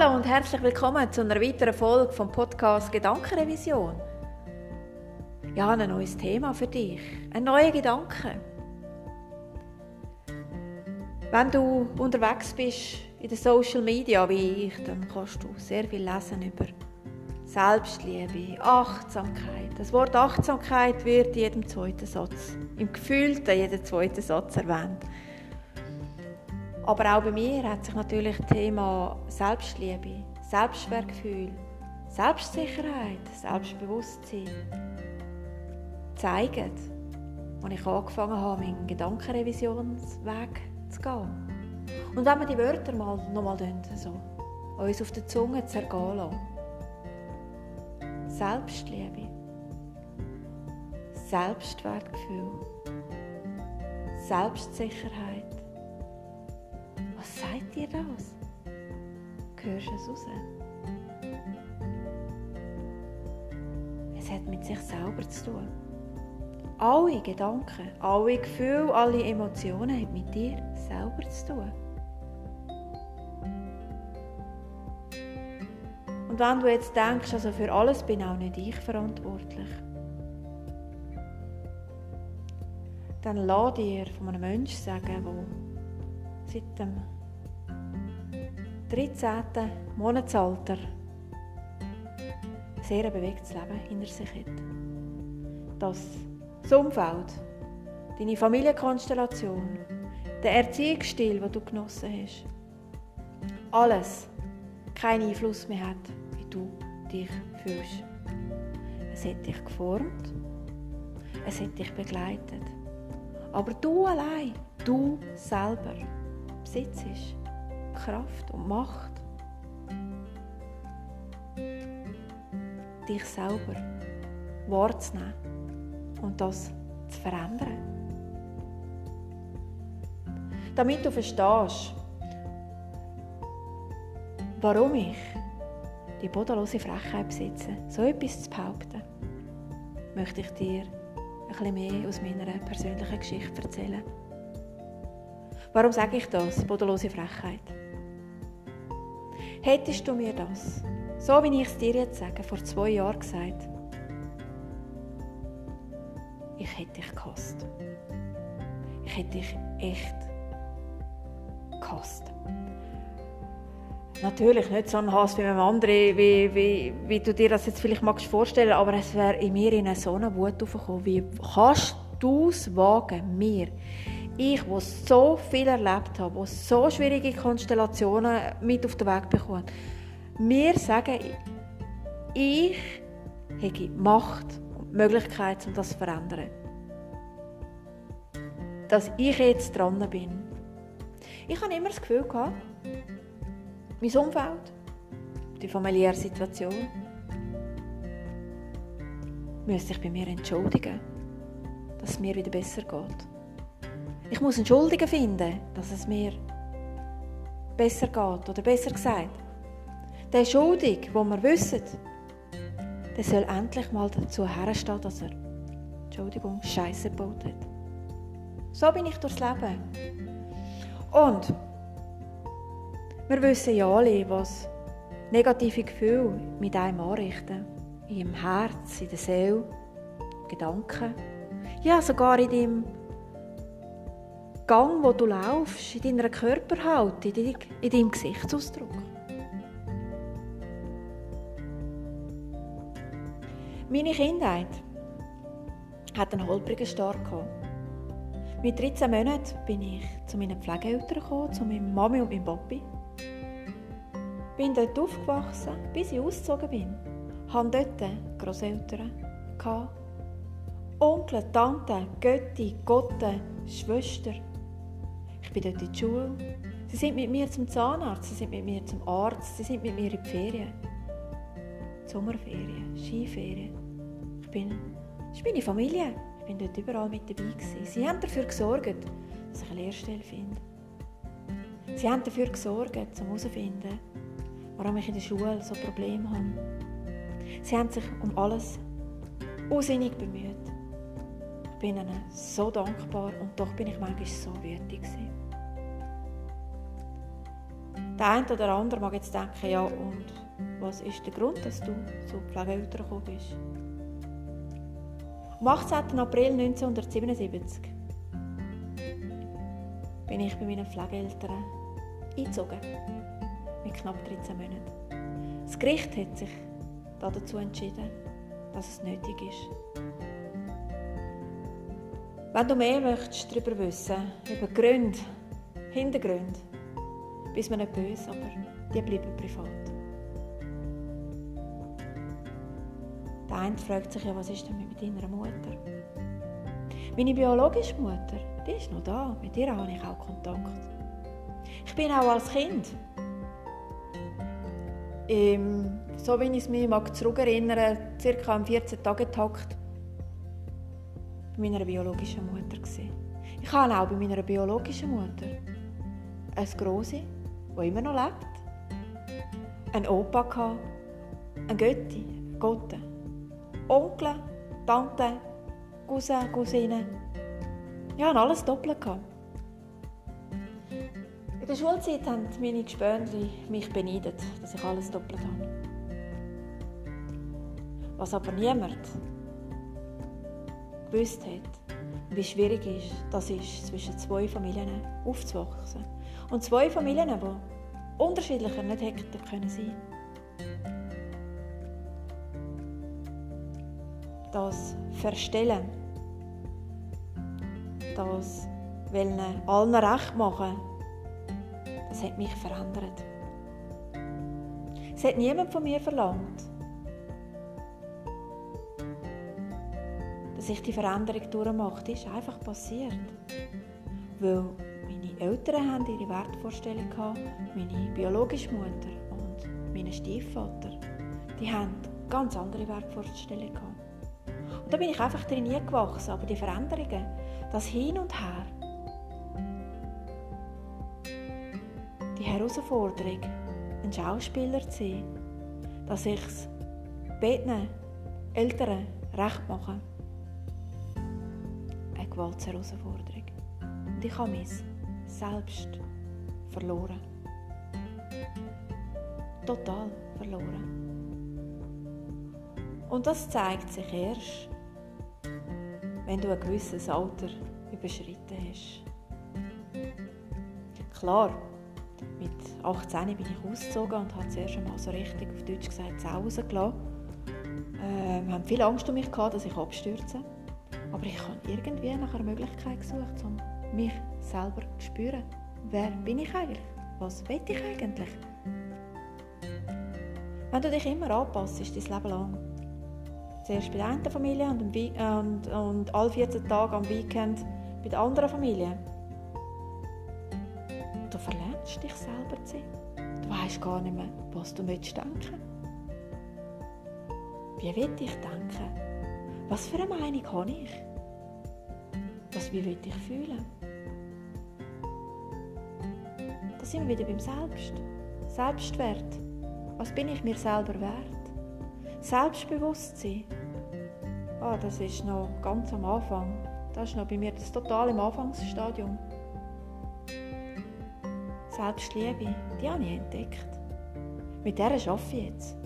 Hallo und herzlich willkommen zu einer weiteren Folge vom Podcast Gedankenrevision. Ich habe ein neues Thema für dich, ein neuer Gedanke. Wenn du unterwegs bist in den Social Media wie ich, dann kannst du sehr viel lesen über Selbstliebe, Achtsamkeit. Das Wort Achtsamkeit wird in jedem zweiten Satz, im gefühlten jeden zweiten Satz erwähnt. Aber auch bei mir hat sich natürlich das Thema Selbstliebe, Selbstwertgefühl, Selbstsicherheit, Selbstbewusstsein gezeigt, als ich angefangen habe, meinen Gedankenrevisionsweg zu gehen. Und wenn wir die Wörter mal, nochmal so uns auf der Zunge zergehen lassen. Selbstliebe, Selbstwertgefühl, Selbstsicherheit, dir das? Hörst du es raus? Es hat mit sich selber zu tun. Alle Gedanken, alle Gefühle, alle Emotionen haben mit dir selber zu tun. Und wenn du jetzt denkst, also für alles bin auch nicht ich verantwortlich, dann lass dir von einem Menschen sagen, der seit dem 13. Monatsalter ein sehr bewegtes Leben hinter sich hat. Dass das Umfeld, deine Familienkonstellation, der Erziehungsstil, den du genossen hast, alles keinen Einfluss mehr hat, wie du dich fühlst. Es hat dich geformt, es hat dich begleitet. Aber du allein, du selber, besitzt Kraft und Macht, dich selber wahrzunehmen und das zu verändern. Damit du verstehst, warum ich die bodenlose Frechheit besitze, so etwas zu behaupten, möchte ich dir ein bisschen mehr aus meiner persönlichen Geschichte erzählen. Warum sage ich das, bodenlose Frechheit? Hättest du mir das, so wie ich es dir jetzt sage, vor zwei Jahren gesagt, ich hätte dich gehasst. Ich hätte dich echt gehasst. Natürlich nicht so ein Hass wie einem anderen, wie, wie, wie du dir das jetzt vielleicht magst vorstellen, aber es wäre in mir in so eine Wut aufgekommen. Wie kannst du es wagen, mir ich, der so viel erlebt habe, der so schwierige Konstellationen mit auf den Weg bekommen mir sagen, ich habe Macht und Möglichkeit, um das zu verändern. Dass ich jetzt dran bin. Ich habe immer das Gefühl gehabt, mein Umfeld, die familiäre Situation, müsste sich bei mir entschuldigen, dass es mir wieder besser geht. Ich muss einen Schuldigen finden, dass es mir besser geht. Oder besser gesagt, der Schuldig, wo wir wissen, der soll endlich mal dazu herstehen, dass er, Entschuldigung, Scheiße gebaut hat. So bin ich durchs Leben. Und wir wissen ja alle, was negative Gefühle mit einem anrichten. In deinem Herz, in der Seele, Gedanken. Ja, sogar in deinem Gang, wo du laufst, in deiner Körperhaltung, in deinem Gesichtsausdruck. Meine Kindheit hat einen holprigen Start Mit 13 Monaten bin ich zu meinen Pflegeeltern gekommen, zu meiner Mami und meinem Papi. Bin dort aufgewachsen, bis ich ausgezogen bin. Hatte dort Großeltern, Onkel, Tante, Götti, Gotte, Schwester. Ich bin dort in die Schule. Sie sind mit mir zum Zahnarzt, sie sind mit mir zum Arzt, sie sind mit mir in die Ferien. Sommerferien, Skiferien. Ich bin, das ist meine Familie. Ich bin dort überall mit dabei gewesen. Sie haben dafür gesorgt, dass ich eine Lehrstelle finde. Sie haben dafür gesorgt, um herauszufinden, warum ich in der Schule so Probleme habe. Sie haben sich um alles aussinnig bemüht. Ich bin ihnen so dankbar und doch bin ich manchmal so wütend. Der eine oder andere mag jetzt denken, ja, und was ist der Grund, dass du zu Pflegeeltern gekommen bist? Am 18. April 1977 bin ich bei meinen Pflegeeltern eingezogen. Mit knapp 13 Monaten. Das Gericht hat sich dazu entschieden, dass es nötig ist. Wenn du mehr möchtest darüber wissen, über Gründe, Hintergründe, bist mir nicht böse, aber die bleiben privat. Der eine fragt sich ja, was ist denn mit deiner Mutter? Meine biologische Mutter, die ist noch da. Mit ihr habe ich auch Kontakt. Ich bin auch als Kind, ähm, so wie ich es mich zurückerinnere, circa am 14 Tage Takt bei meiner biologischen Mutter. Ich habe auch bei meiner biologischen Mutter eine Grosse, die immer noch lebt, einen Opa eine Götti, Gotte, Onkel, Tante, Cousin, Cousine. Ich hatte alles doppelt. In der Schulzeit haben meine Gespönli mich beneidet, dass ich alles doppelt habe. Was aber niemand gewusst hat, wie schwierig ist, das ist, zwischen zwei Familien aufzuwachsen. Und zwei Familien, die unterschiedlicher nicht hätten können sein. Das Verstellen, das Wollen allen recht machen, das hat mich verändert. Es hat niemand von mir verlangt, ich die Veränderung durchmache. Das ist einfach passiert. Weil meine Eltern haben ihre Wertvorstellung hatten, meine biologische Mutter und mein Stiefvater, die haben ganz andere Wertvorstellungen gehabt. Und da bin ich einfach drin gewachsen. Aber die Veränderungen, das Hin und Her, die Herausforderung, ein Schauspieler zu sein, dass ich es beiden Eltern recht mache. Gewaltsherausforderung. Und ich habe mich selbst verloren. Total verloren. Und das zeigt sich erst, wenn du ein gewisses Alter überschritten hast. Klar, mit 18 bin ich ausgezogen und habe zuerst einmal so richtig auf Deutsch gesagt, zu Hause gelassen. Wir haben viel Angst um mich gehabt, dass ich abstürze. Aber ich habe irgendwie nach einer Möglichkeit gesucht, um mich selber zu spüren. Wer bin ich eigentlich? Was will ich eigentlich? Wenn du dich immer anpasst, ist dein Leben lang. Zuerst bei der einen Familie und, und, und alle 14 Tage am Weekend bei der anderen Familie du verlernst dich selber zu sein. Du weißt gar nicht mehr, was du möchtest denken. Wie will ich denken? Was für eine Meinung habe ich? Was, wie will ich fühlen? Da sind wir wieder beim Selbst. Selbstwert. Was bin ich mir selber wert? Selbstbewusstsein. Ah, das ist noch ganz am Anfang. Das ist noch bei mir das total im Anfangsstadium. Selbstliebe, die habe ich entdeckt. Mit der arbeite ich jetzt.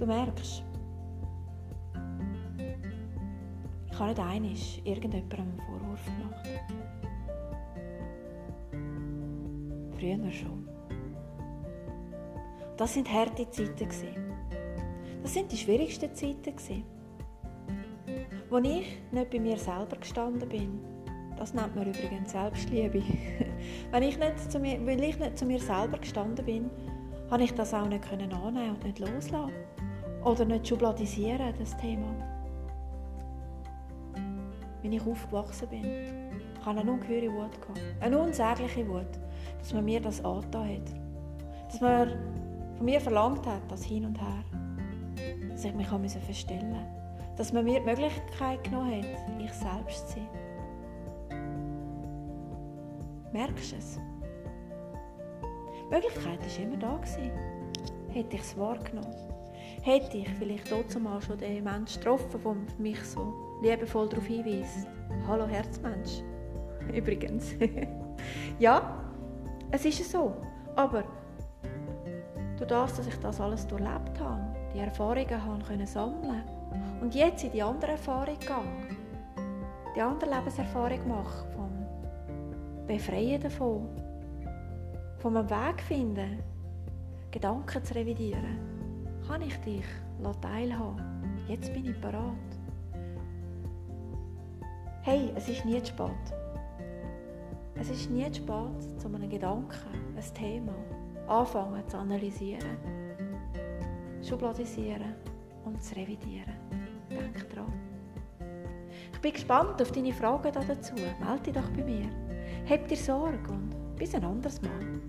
Du merkst, ich habe nicht einmal irgendjemandem einen Vorwurf gemacht. Früher schon. Das sind harte Zeiten. Das sind die schwierigsten Zeiten wo ich nicht bei mir selber gestanden bin. Das nennt man übrigens Selbstliebe. Wenn ich nicht zu mir, weil ich nicht zu mir selber gestanden bin, habe ich das auch nicht annehmen und nicht loslassen. Oder nicht schubladisieren, das Thema. Wenn ich aufgewachsen bin, ich hatte eine ungeheure Wut. Eine unsägliche Wut, dass man mir das angetan hat. Dass man von mir verlangt hat, das Hin und Her. Dass ich mich verstellen musste dass man mir die Möglichkeit genommen hat, ich selbst zu sein. Merkst du es? Die Möglichkeit war immer da. Hätte ich es wahrgenommen. Hätte ich vielleicht trotzdem mal schon den Menschen getroffen, der mich so liebevoll darauf hinweist. Hallo Herzmensch, übrigens. ja, es ist so. Aber durch das, dass ich das alles durchlebt habe, die Erfahrungen habe können sammeln und jetzt in die andere Erfahrung gehe, die andere Lebenserfahrung mache, vom Befreien davon, vom Weg finden, Gedanken zu revidieren, kann ich dich teilhaben. Jetzt bin ich bereit. Hey, es ist nie zu spät. Es ist nie zu spät, zu einem Gedanken, ein Thema anfangen zu analysieren, schubladisieren und zu revidieren. Denk dran. Ich bin gespannt auf deine Fragen dazu. Melde dich doch bei mir. Hab dir Sorge und bis ein anderes Mal.